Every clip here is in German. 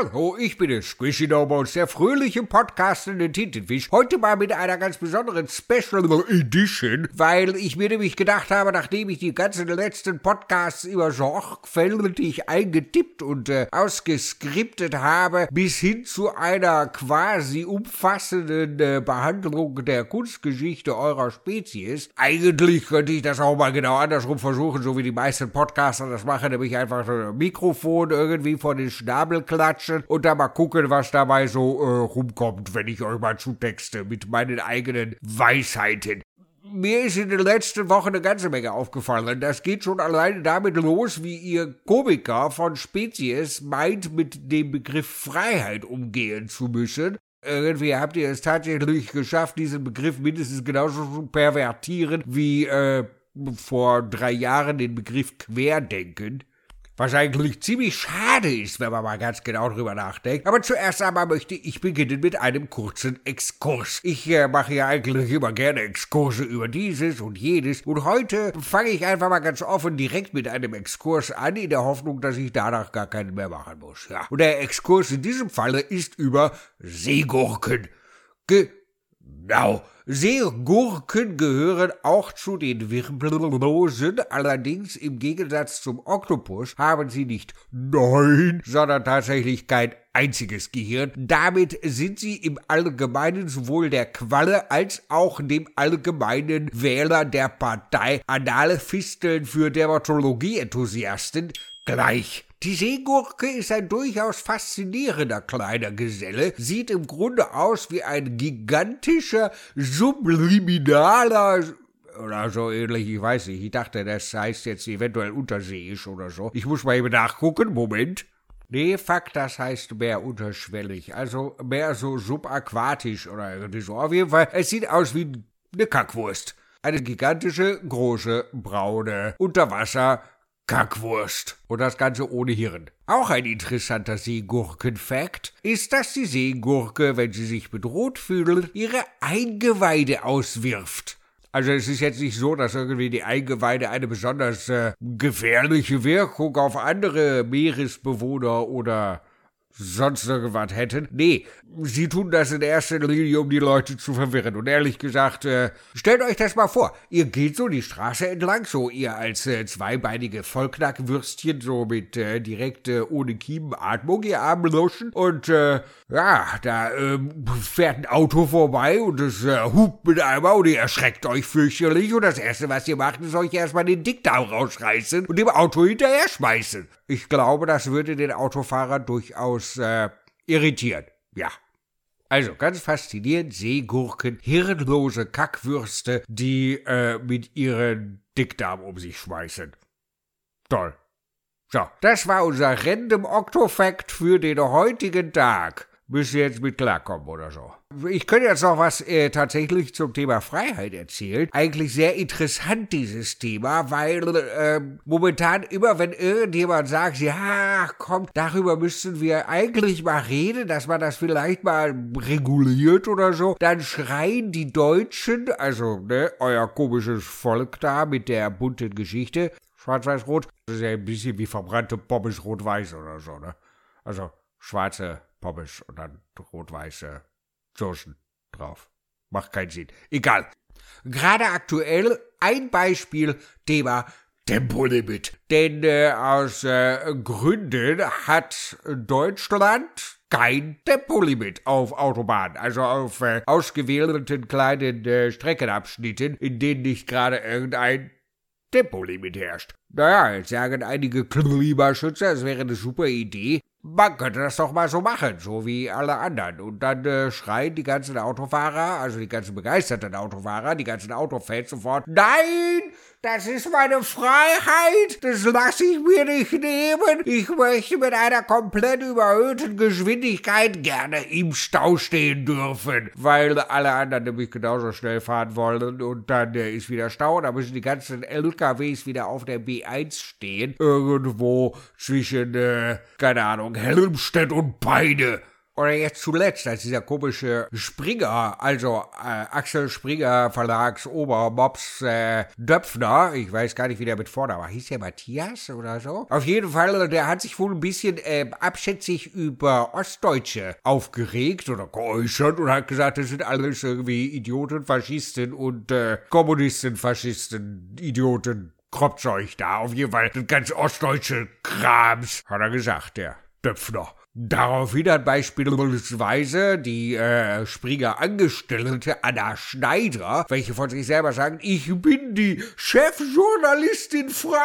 Hallo, ich bin es, Squishy Nobles, der fröhliche podcastende Tintenfisch. Heute mal mit einer ganz besonderen Special Edition, weil ich mir nämlich gedacht habe, nachdem ich die ganzen letzten Podcasts immer sorgfältig eingetippt und äh, ausgeskriptet habe, bis hin zu einer quasi umfassenden äh, Behandlung der Kunstgeschichte eurer Spezies. Eigentlich könnte ich das auch mal genau andersrum versuchen, so wie die meisten Podcaster das machen, nämlich einfach so ein Mikrofon irgendwie vor den Schnabel klatschen und dann mal gucken, was dabei so äh, rumkommt, wenn ich euch mal zutexte mit meinen eigenen Weisheiten. Mir ist in den letzten Wochen eine ganze Menge aufgefallen. Das geht schon alleine damit los, wie ihr Komiker von Spezies meint, mit dem Begriff Freiheit umgehen zu müssen. Irgendwie habt ihr es tatsächlich geschafft, diesen Begriff mindestens genauso zu pervertieren wie äh, vor drei Jahren den Begriff Querdenken. Was eigentlich ziemlich schade ist, wenn man mal ganz genau drüber nachdenkt. Aber zuerst einmal möchte ich beginnen mit einem kurzen Exkurs. Ich äh, mache ja eigentlich immer gerne Exkurse über dieses und jenes. Und heute fange ich einfach mal ganz offen direkt mit einem Exkurs an, in der Hoffnung, dass ich danach gar keinen mehr machen muss. Ja. Und der Exkurs in diesem Falle ist über Seegurken. Ge Genau. Seegurken gehören auch zu den Wirbellosen, allerdings im Gegensatz zum Oktopus haben sie nicht neun, sondern tatsächlich kein einziges Gehirn. Damit sind sie im Allgemeinen sowohl der Qualle als auch dem allgemeinen Wähler der Partei Anale Fisteln für Dermatologie-Enthusiasten gleich. Die Seegurke ist ein durchaus faszinierender kleiner Geselle, sieht im Grunde aus wie ein gigantischer, subliminaler oder so ähnlich, ich weiß nicht. Ich dachte, das heißt jetzt eventuell unterseeisch oder so. Ich muss mal eben nachgucken, Moment. Nee, Fakt, das heißt mehr unterschwellig, also mehr so subaquatisch oder irgendwie so. Auf jeden Fall, es sieht aus wie eine Kackwurst. Eine gigantische, große, braune, Unterwasser, Kackwurst. Und das Ganze ohne Hirn. Auch ein interessanter Seegurken-Fact ist, dass die Seegurke, wenn sie sich bedroht fühlt, ihre Eingeweide auswirft. Also es ist jetzt nicht so, dass irgendwie die Eingeweide eine besonders äh, gefährliche Wirkung auf andere Meeresbewohner oder sonst irgendwas hätten. Nee, sie tun das in erster Linie, um die Leute zu verwirren. Und ehrlich gesagt, äh, stellt euch das mal vor. Ihr geht so die Straße entlang, so ihr als äh, zweibeinige Vollknackwürstchen, so mit äh, direkt äh, ohne Kiemenatmung, ihr armen Loschen. Und äh, ja, da äh, fährt ein Auto vorbei und es äh, hupt mit einmal und ihr erschreckt euch fürchterlich. Und das Erste, was ihr macht, ist euch erstmal den Dickdarm rausreißen und dem Auto hinterher schmeißen. Ich glaube, das würde den Autofahrer durchaus äh, irritieren. Ja. Also ganz faszinierend, Seegurken, hirnlose Kackwürste, die äh, mit ihren Dickdarm um sich schmeißen. Toll. So, das war unser Random Octofact für den heutigen Tag müsst ihr jetzt mit klarkommen oder so. Ich könnte jetzt noch was äh, tatsächlich zum Thema Freiheit erzählen. Eigentlich sehr interessant dieses Thema, weil äh, momentan immer, wenn irgendjemand sagt, ja, komm, darüber müssten wir eigentlich mal reden, dass man das vielleicht mal reguliert oder so, dann schreien die Deutschen, also ne, euer komisches Volk da mit der bunten Geschichte, schwarz-weiß-rot, das ist ja ein bisschen wie verbrannte Pommes rot-weiß oder so, ne? Also schwarze Pommes und dann rot-weiße Soßen drauf. Macht keinen Sinn. Egal. Gerade aktuell ein Beispiel Thema Tempolimit. Denn äh, aus äh, Gründen hat Deutschland kein Tempolimit auf Autobahnen, also auf äh, ausgewählten kleinen äh, Streckenabschnitten, in denen nicht gerade irgendein Tempolimit herrscht. Naja, jetzt sagen einige Klimaschützer, es wäre eine super Idee, man könnte das doch mal so machen, so wie alle anderen. Und dann äh, schreien die ganzen Autofahrer, also die ganzen begeisterten Autofahrer, die ganzen Autofans sofort, nein, das ist meine Freiheit, das lasse ich mir nicht nehmen. Ich möchte mit einer komplett überhöhten Geschwindigkeit gerne im Stau stehen dürfen, weil alle anderen nämlich genauso schnell fahren wollen und dann äh, ist wieder Stau, da müssen die ganzen LKWs wieder auf der B1 stehen, irgendwo zwischen, äh, keine Ahnung, Helmstedt und Peine. Oder jetzt zuletzt, als dieser komische Springer, also äh, Axel Springer Verlags Obermops äh, Döpfner, ich weiß gar nicht, wie der mit vorne war, hieß der Matthias oder so? Auf jeden Fall, der hat sich wohl ein bisschen äh, abschätzig über Ostdeutsche aufgeregt oder geäußert und hat gesagt, das sind alles irgendwie Idioten, Faschisten und äh, Kommunisten, Faschisten, Idioten. Kropfzeug da, auf jeden Fall, das ganze ostdeutsche Krams, hat er gesagt, der Döpfner. Daraufhin hat beispielsweise die äh, Springer Angestellte Anna Schneider, welche von sich selber sagen, ich bin die Chefjournalistin Freiheit.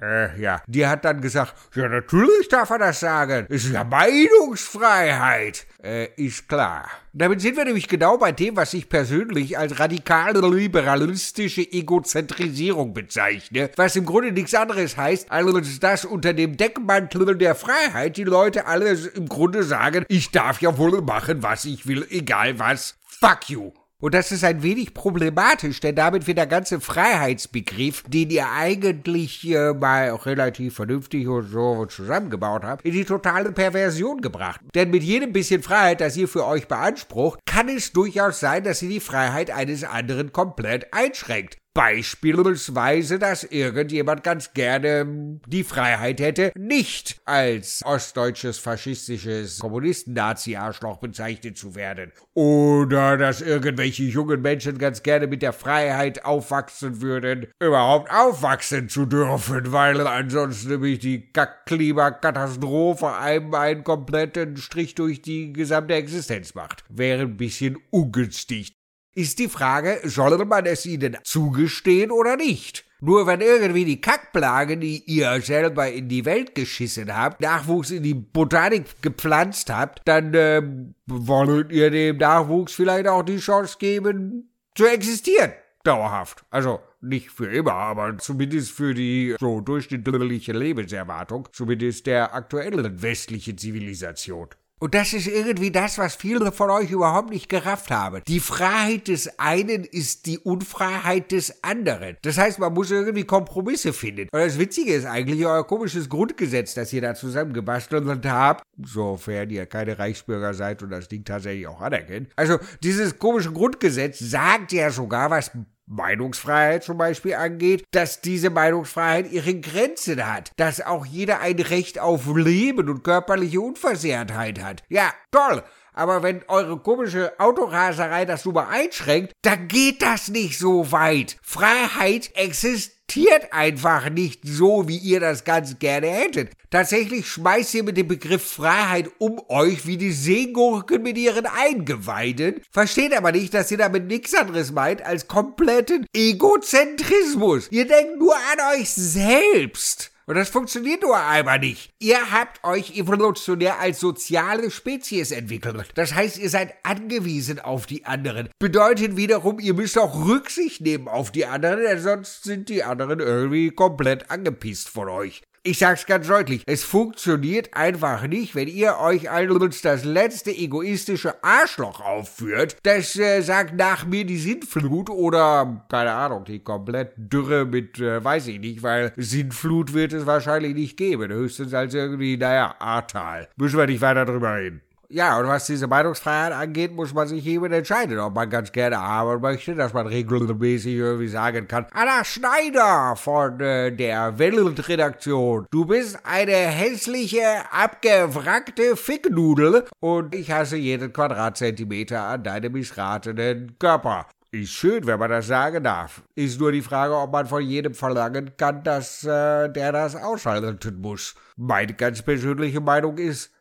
Äh, ja, die hat dann gesagt, ja natürlich darf er das sagen, es ist ja Meinungsfreiheit. Äh, ist klar. Damit sind wir nämlich genau bei dem, was ich persönlich als radikale liberalistische Egozentrisierung bezeichne, was im Grunde nichts anderes heißt, als dass unter dem Deckmantel der Freiheit die Leute alle im Grunde sagen, ich darf ja wohl machen, was ich will, egal was. Fuck you. Und das ist ein wenig problematisch, denn damit wird der ganze Freiheitsbegriff, den ihr eigentlich äh, mal relativ vernünftig und so zusammengebaut habt, in die totale Perversion gebracht. Denn mit jedem bisschen Freiheit, das ihr für euch beansprucht, kann es durchaus sein, dass ihr die Freiheit eines anderen komplett einschränkt. Beispielsweise, dass irgendjemand ganz gerne die Freiheit hätte, nicht als ostdeutsches faschistisches Kommunisten-Nazi-Arschloch bezeichnet zu werden. Oder dass irgendwelche jungen Menschen ganz gerne mit der Freiheit aufwachsen würden, überhaupt aufwachsen zu dürfen, weil ansonsten nämlich die Klimakatastrophe einem einen kompletten Strich durch die gesamte Existenz macht. Wäre ein bisschen ungünstig ist die Frage, soll man es ihnen zugestehen oder nicht? Nur wenn irgendwie die Kackplagen, die ihr selber in die Welt geschissen habt, Nachwuchs in die Botanik gepflanzt habt, dann ähm, wollt ihr dem Nachwuchs vielleicht auch die Chance geben, zu existieren. Dauerhaft. Also nicht für immer, aber zumindest für die so durchschnittliche Lebenserwartung, zumindest der aktuellen westlichen Zivilisation. Und das ist irgendwie das, was viele von euch überhaupt nicht gerafft haben. Die Freiheit des einen ist die Unfreiheit des anderen. Das heißt, man muss irgendwie Kompromisse finden. Und das Witzige ist eigentlich euer komisches Grundgesetz, das ihr da zusammengebastelt habt, sofern ihr keine Reichsbürger seid und das Ding tatsächlich auch anerkennt. Also, dieses komische Grundgesetz sagt ja sogar, was Meinungsfreiheit zum Beispiel angeht, dass diese Meinungsfreiheit ihre Grenzen hat, dass auch jeder ein Recht auf Leben und körperliche Unversehrtheit hat. Ja, toll. Aber wenn eure komische Autoraserei das nur einschränkt, dann geht das nicht so weit. Freiheit existiert einfach nicht so, wie ihr das ganz gerne hättet. Tatsächlich schmeißt ihr mit dem Begriff Freiheit um euch wie die Seegurken mit ihren Eingeweiden, versteht aber nicht, dass ihr damit nichts anderes meint als kompletten Egozentrismus. Ihr denkt nur an euch selbst. Und das funktioniert nur einmal nicht. Ihr habt euch evolutionär als soziale Spezies entwickelt. Das heißt, ihr seid angewiesen auf die anderen. Bedeutet wiederum, ihr müsst auch Rücksicht nehmen auf die anderen, denn sonst sind die anderen irgendwie komplett angepisst von euch. Ich sag's ganz deutlich, es funktioniert einfach nicht, wenn ihr euch als das letzte egoistische Arschloch aufführt, das äh, sagt nach mir die Sintflut oder, keine Ahnung, die komplett Dürre mit, äh, weiß ich nicht, weil Sintflut wird es wahrscheinlich nicht geben, höchstens als irgendwie, naja, Ahrtal. Müssen wir nicht weiter drüber reden. Ja, und was diese Meinungsfreiheit angeht, muss man sich eben entscheiden, ob man ganz gerne haben möchte, dass man regelmäßig irgendwie sagen kann, Anna Schneider von äh, der Weltredaktion, du bist eine hässliche, abgewrackte Ficknudel und ich hasse jeden Quadratzentimeter an deinem missratenen Körper. Ist schön, wenn man das sagen darf. Ist nur die Frage, ob man von jedem verlangen kann, dass äh, der das ausschalten muss. Meine ganz persönliche Meinung ist,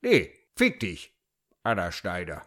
nee. Fick dich, Anna Schneider.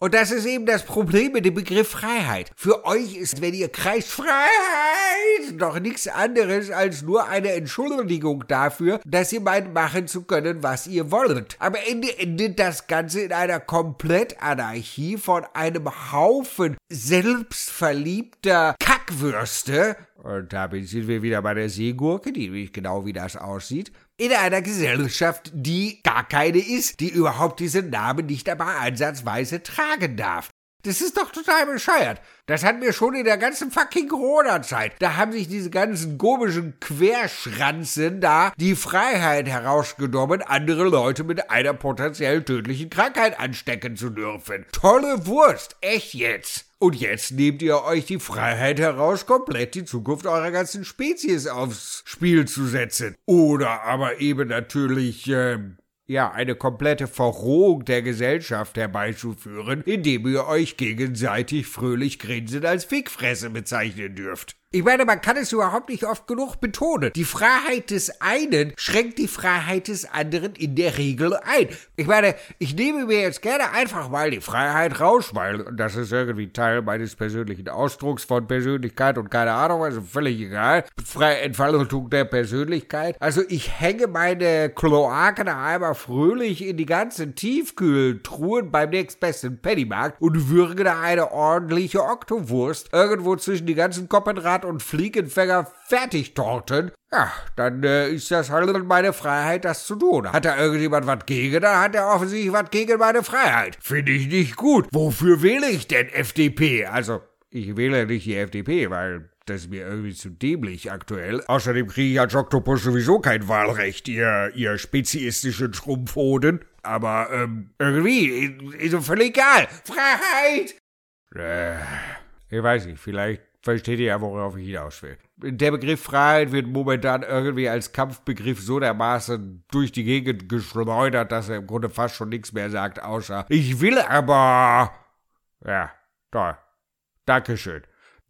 Und das ist eben das Problem mit dem Begriff Freiheit. Für euch ist, wenn ihr kreist Freiheit, doch nichts anderes als nur eine Entschuldigung dafür, dass ihr meint, machen zu können, was ihr wollt. Am Ende endet das Ganze in einer Komplettanarchie von einem Haufen selbstverliebter Kackwürste. Und damit sind wir wieder bei der Seegurke, die nämlich genau wie das aussieht in einer Gesellschaft, die gar keine ist, die überhaupt diesen Namen nicht einmal ansatzweise tragen darf. Das ist doch total bescheuert. Das hatten wir schon in der ganzen fucking Corona-Zeit. Da haben sich diese ganzen komischen Querschranzen da die Freiheit herausgenommen, andere Leute mit einer potenziell tödlichen Krankheit anstecken zu dürfen. Tolle Wurst, echt jetzt. Und jetzt nehmt ihr euch die Freiheit heraus, komplett die Zukunft eurer ganzen Spezies aufs Spiel zu setzen. Oder aber eben natürlich, ähm, ja, eine komplette Verrohung der Gesellschaft herbeizuführen, indem ihr euch gegenseitig fröhlich grinsend als Fickfresse bezeichnen dürft. Ich meine, man kann es überhaupt nicht oft genug betonen. Die Freiheit des einen schränkt die Freiheit des anderen in der Regel ein. Ich meine, ich nehme mir jetzt gerne einfach mal die Freiheit raus, weil das ist irgendwie Teil meines persönlichen Ausdrucks von Persönlichkeit und keine Ahnung, also völlig egal. Freie Entfaltung der Persönlichkeit. Also ich hänge meine Kloaken einmal fröhlich in die ganzen Tiefkühltruhen beim nächstbesten Pennymarkt und würge da eine ordentliche Oktowurst irgendwo zwischen die ganzen Koppenrad Brat- und Fliegenfänger Fertigtorten, ja, dann äh, ist das halt meine Freiheit, das zu tun. Hat da irgendjemand was gegen, dann hat er offensichtlich was gegen meine Freiheit. Finde ich nicht gut. Wofür wähle ich denn FDP? Also, ich wähle nicht die FDP, weil das ist mir irgendwie zu dämlich aktuell. Außerdem kriege ich als Oktopus sowieso kein Wahlrecht, ihr, ihr speziistischen Schrumpfhoden. Aber, ähm, irgendwie, ist doch völlig egal. Freiheit! Äh, ich weiß nicht, vielleicht versteht ihr ja, worauf ich hinaus will. Der Begriff Freiheit wird momentan irgendwie als Kampfbegriff so dermaßen durch die Gegend geschleudert, dass er im Grunde fast schon nichts mehr sagt, außer ich will aber. Ja, toll. Dankeschön.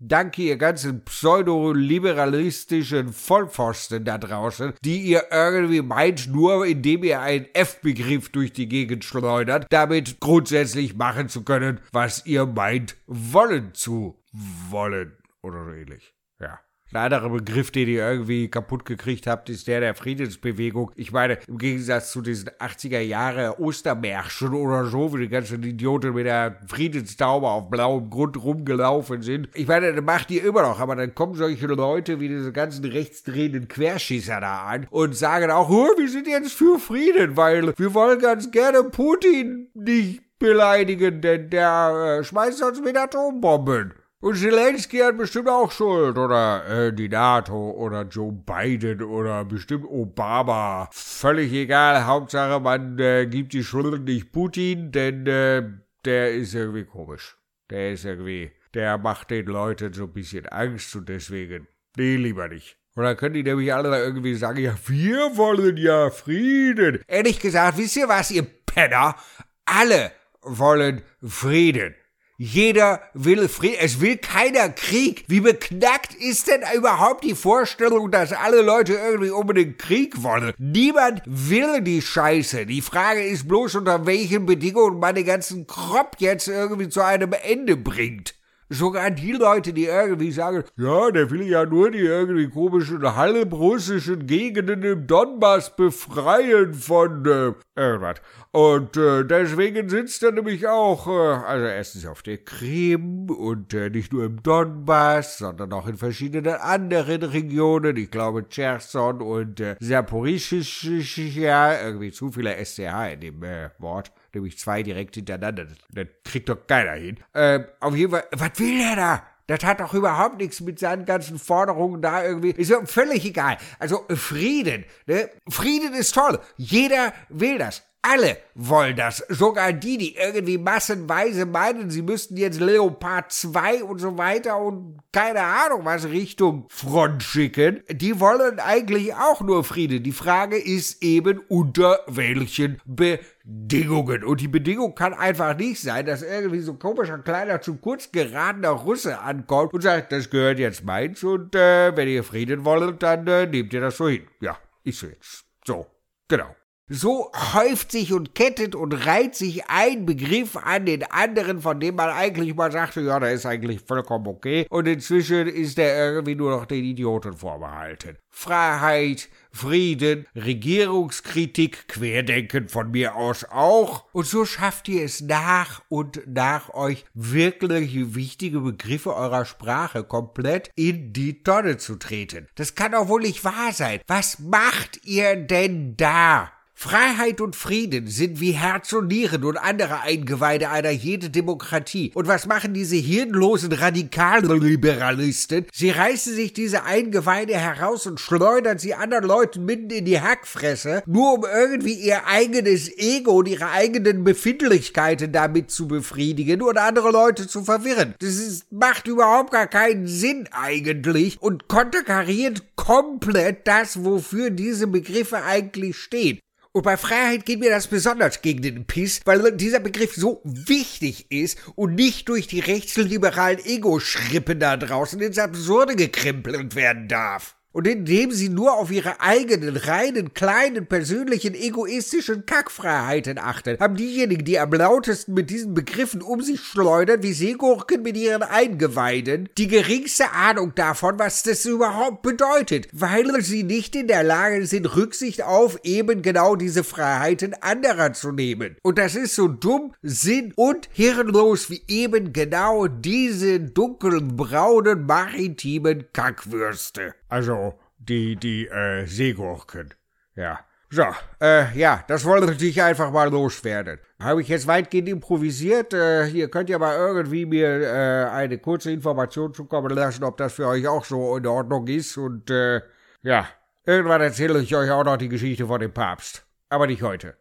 Danke, ihr ganzen pseudoliberalistischen Vollpfosten da draußen, die ihr irgendwie meint, nur indem ihr einen F-Begriff durch die Gegend schleudert, damit grundsätzlich machen zu können, was ihr meint, wollen zu wollen oder so ähnlich. Ja. Ein anderer Begriff, den ihr irgendwie kaputt gekriegt habt, ist der der Friedensbewegung. Ich meine, im Gegensatz zu diesen 80er Jahre Ostermärschen oder so, wo die ganzen Idioten mit der Friedenstaube auf blauem Grund rumgelaufen sind. Ich meine, das macht ihr immer noch, aber dann kommen solche Leute wie diese ganzen rechtsdrehenden Querschießer da an und sagen auch, wir sind jetzt für Frieden, weil wir wollen ganz gerne Putin nicht beleidigen, denn der äh, schmeißt uns mit Atombomben. Und Zelensky hat bestimmt auch Schuld. Oder äh, die NATO oder Joe Biden oder bestimmt Obama. Völlig egal. Hauptsache, man äh, gibt die Schuld nicht Putin, denn äh, der ist irgendwie komisch. Der ist irgendwie, der macht den Leuten so ein bisschen Angst und deswegen, nee, lieber nicht. Und dann können die nämlich alle irgendwie sagen, ja, wir wollen ja Frieden. Ehrlich gesagt, wisst ihr was, ihr Penner? Alle wollen Frieden. Jeder will Frieden. Es will keiner Krieg. Wie beknackt ist denn überhaupt die Vorstellung, dass alle Leute irgendwie unbedingt Krieg wollen? Niemand will die Scheiße. Die Frage ist bloß, unter welchen Bedingungen man den ganzen Krop jetzt irgendwie zu einem Ende bringt. Sogar die Leute, die irgendwie sagen, ja, der will ja nur die irgendwie komischen halbrussischen Gegenden im Donbass befreien von äh, irgendwas. Und äh, deswegen sitzt er nämlich auch, äh, also erstens auf der Krim und äh, nicht nur im Donbass, sondern auch in verschiedenen anderen Regionen. Ich glaube, Cherson und äh, Saporischschia, irgendwie zu viele SCH in dem äh, Wort nämlich zwei direkt hintereinander. Das, das kriegt doch keiner hin. Ähm, auf jeden Fall, was will der da? Das hat doch überhaupt nichts mit seinen ganzen Forderungen da irgendwie. Ist ja völlig egal. Also Frieden. Ne? Frieden ist toll. Jeder will das. Alle wollen das. Sogar die, die irgendwie massenweise meinen, sie müssten jetzt Leopard 2 und so weiter und keine Ahnung was Richtung Front schicken, die wollen eigentlich auch nur Frieden. Die Frage ist eben, unter welchen Bedingungen. Und die Bedingung kann einfach nicht sein, dass irgendwie so komischer, kleiner, zu kurz geratener Russe ankommt und sagt, das gehört jetzt meins und äh, wenn ihr Frieden wollt, dann äh, nehmt ihr das so hin. Ja, ist so jetzt. So, genau. So häuft sich und kettet und reiht sich ein Begriff an den anderen, von dem man eigentlich mal sagte, ja, der ist eigentlich vollkommen okay. Und inzwischen ist der irgendwie nur noch den Idioten vorbehalten. Freiheit, Frieden, Regierungskritik, Querdenken von mir aus auch. Und so schafft ihr es nach und nach euch wirklich wichtige Begriffe eurer Sprache komplett in die Tonne zu treten. Das kann doch wohl nicht wahr sein. Was macht ihr denn da? Freiheit und Frieden sind wie Herz und Nieren und andere Eingeweide einer jeden Demokratie. Und was machen diese hirnlosen Radikalliberalisten? Sie reißen sich diese Eingeweide heraus und schleudern sie anderen Leuten mitten in die Hackfresse, nur um irgendwie ihr eigenes Ego und ihre eigenen Befindlichkeiten damit zu befriedigen und andere Leute zu verwirren. Das ist, macht überhaupt gar keinen Sinn eigentlich und konterkariert komplett das, wofür diese Begriffe eigentlich stehen. Und bei Freiheit geht mir das besonders gegen den Piss, weil dieser Begriff so wichtig ist und nicht durch die rechtsliberalen Ego-Schrippen da draußen ins Absurde gekrempelt werden darf und indem sie nur auf ihre eigenen, reinen, kleinen, persönlichen, egoistischen Kackfreiheiten achten, haben diejenigen, die am lautesten mit diesen Begriffen um sich schleudern, wie Seegurken mit ihren Eingeweiden, die geringste Ahnung davon, was das überhaupt bedeutet, weil sie nicht in der Lage sind, Rücksicht auf eben genau diese Freiheiten anderer zu nehmen. Und das ist so dumm, sinn- und hirnlos wie eben genau diese dunkelbraunen maritimen Kackwürste. Also die, die äh, Seegurken. Ja. So, äh, ja, das wollte ich einfach mal loswerden. Habe ich jetzt weitgehend improvisiert. Äh, ihr könnt ja mal irgendwie mir äh, eine kurze Information zukommen lassen, ob das für euch auch so in Ordnung ist. Und äh, ja, irgendwann erzähle ich euch auch noch die Geschichte von dem Papst. Aber nicht heute.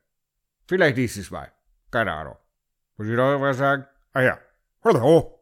Vielleicht nächstes Mal. Keine Ahnung. Muss ich noch irgendwas sagen? Ah ja. Hallo.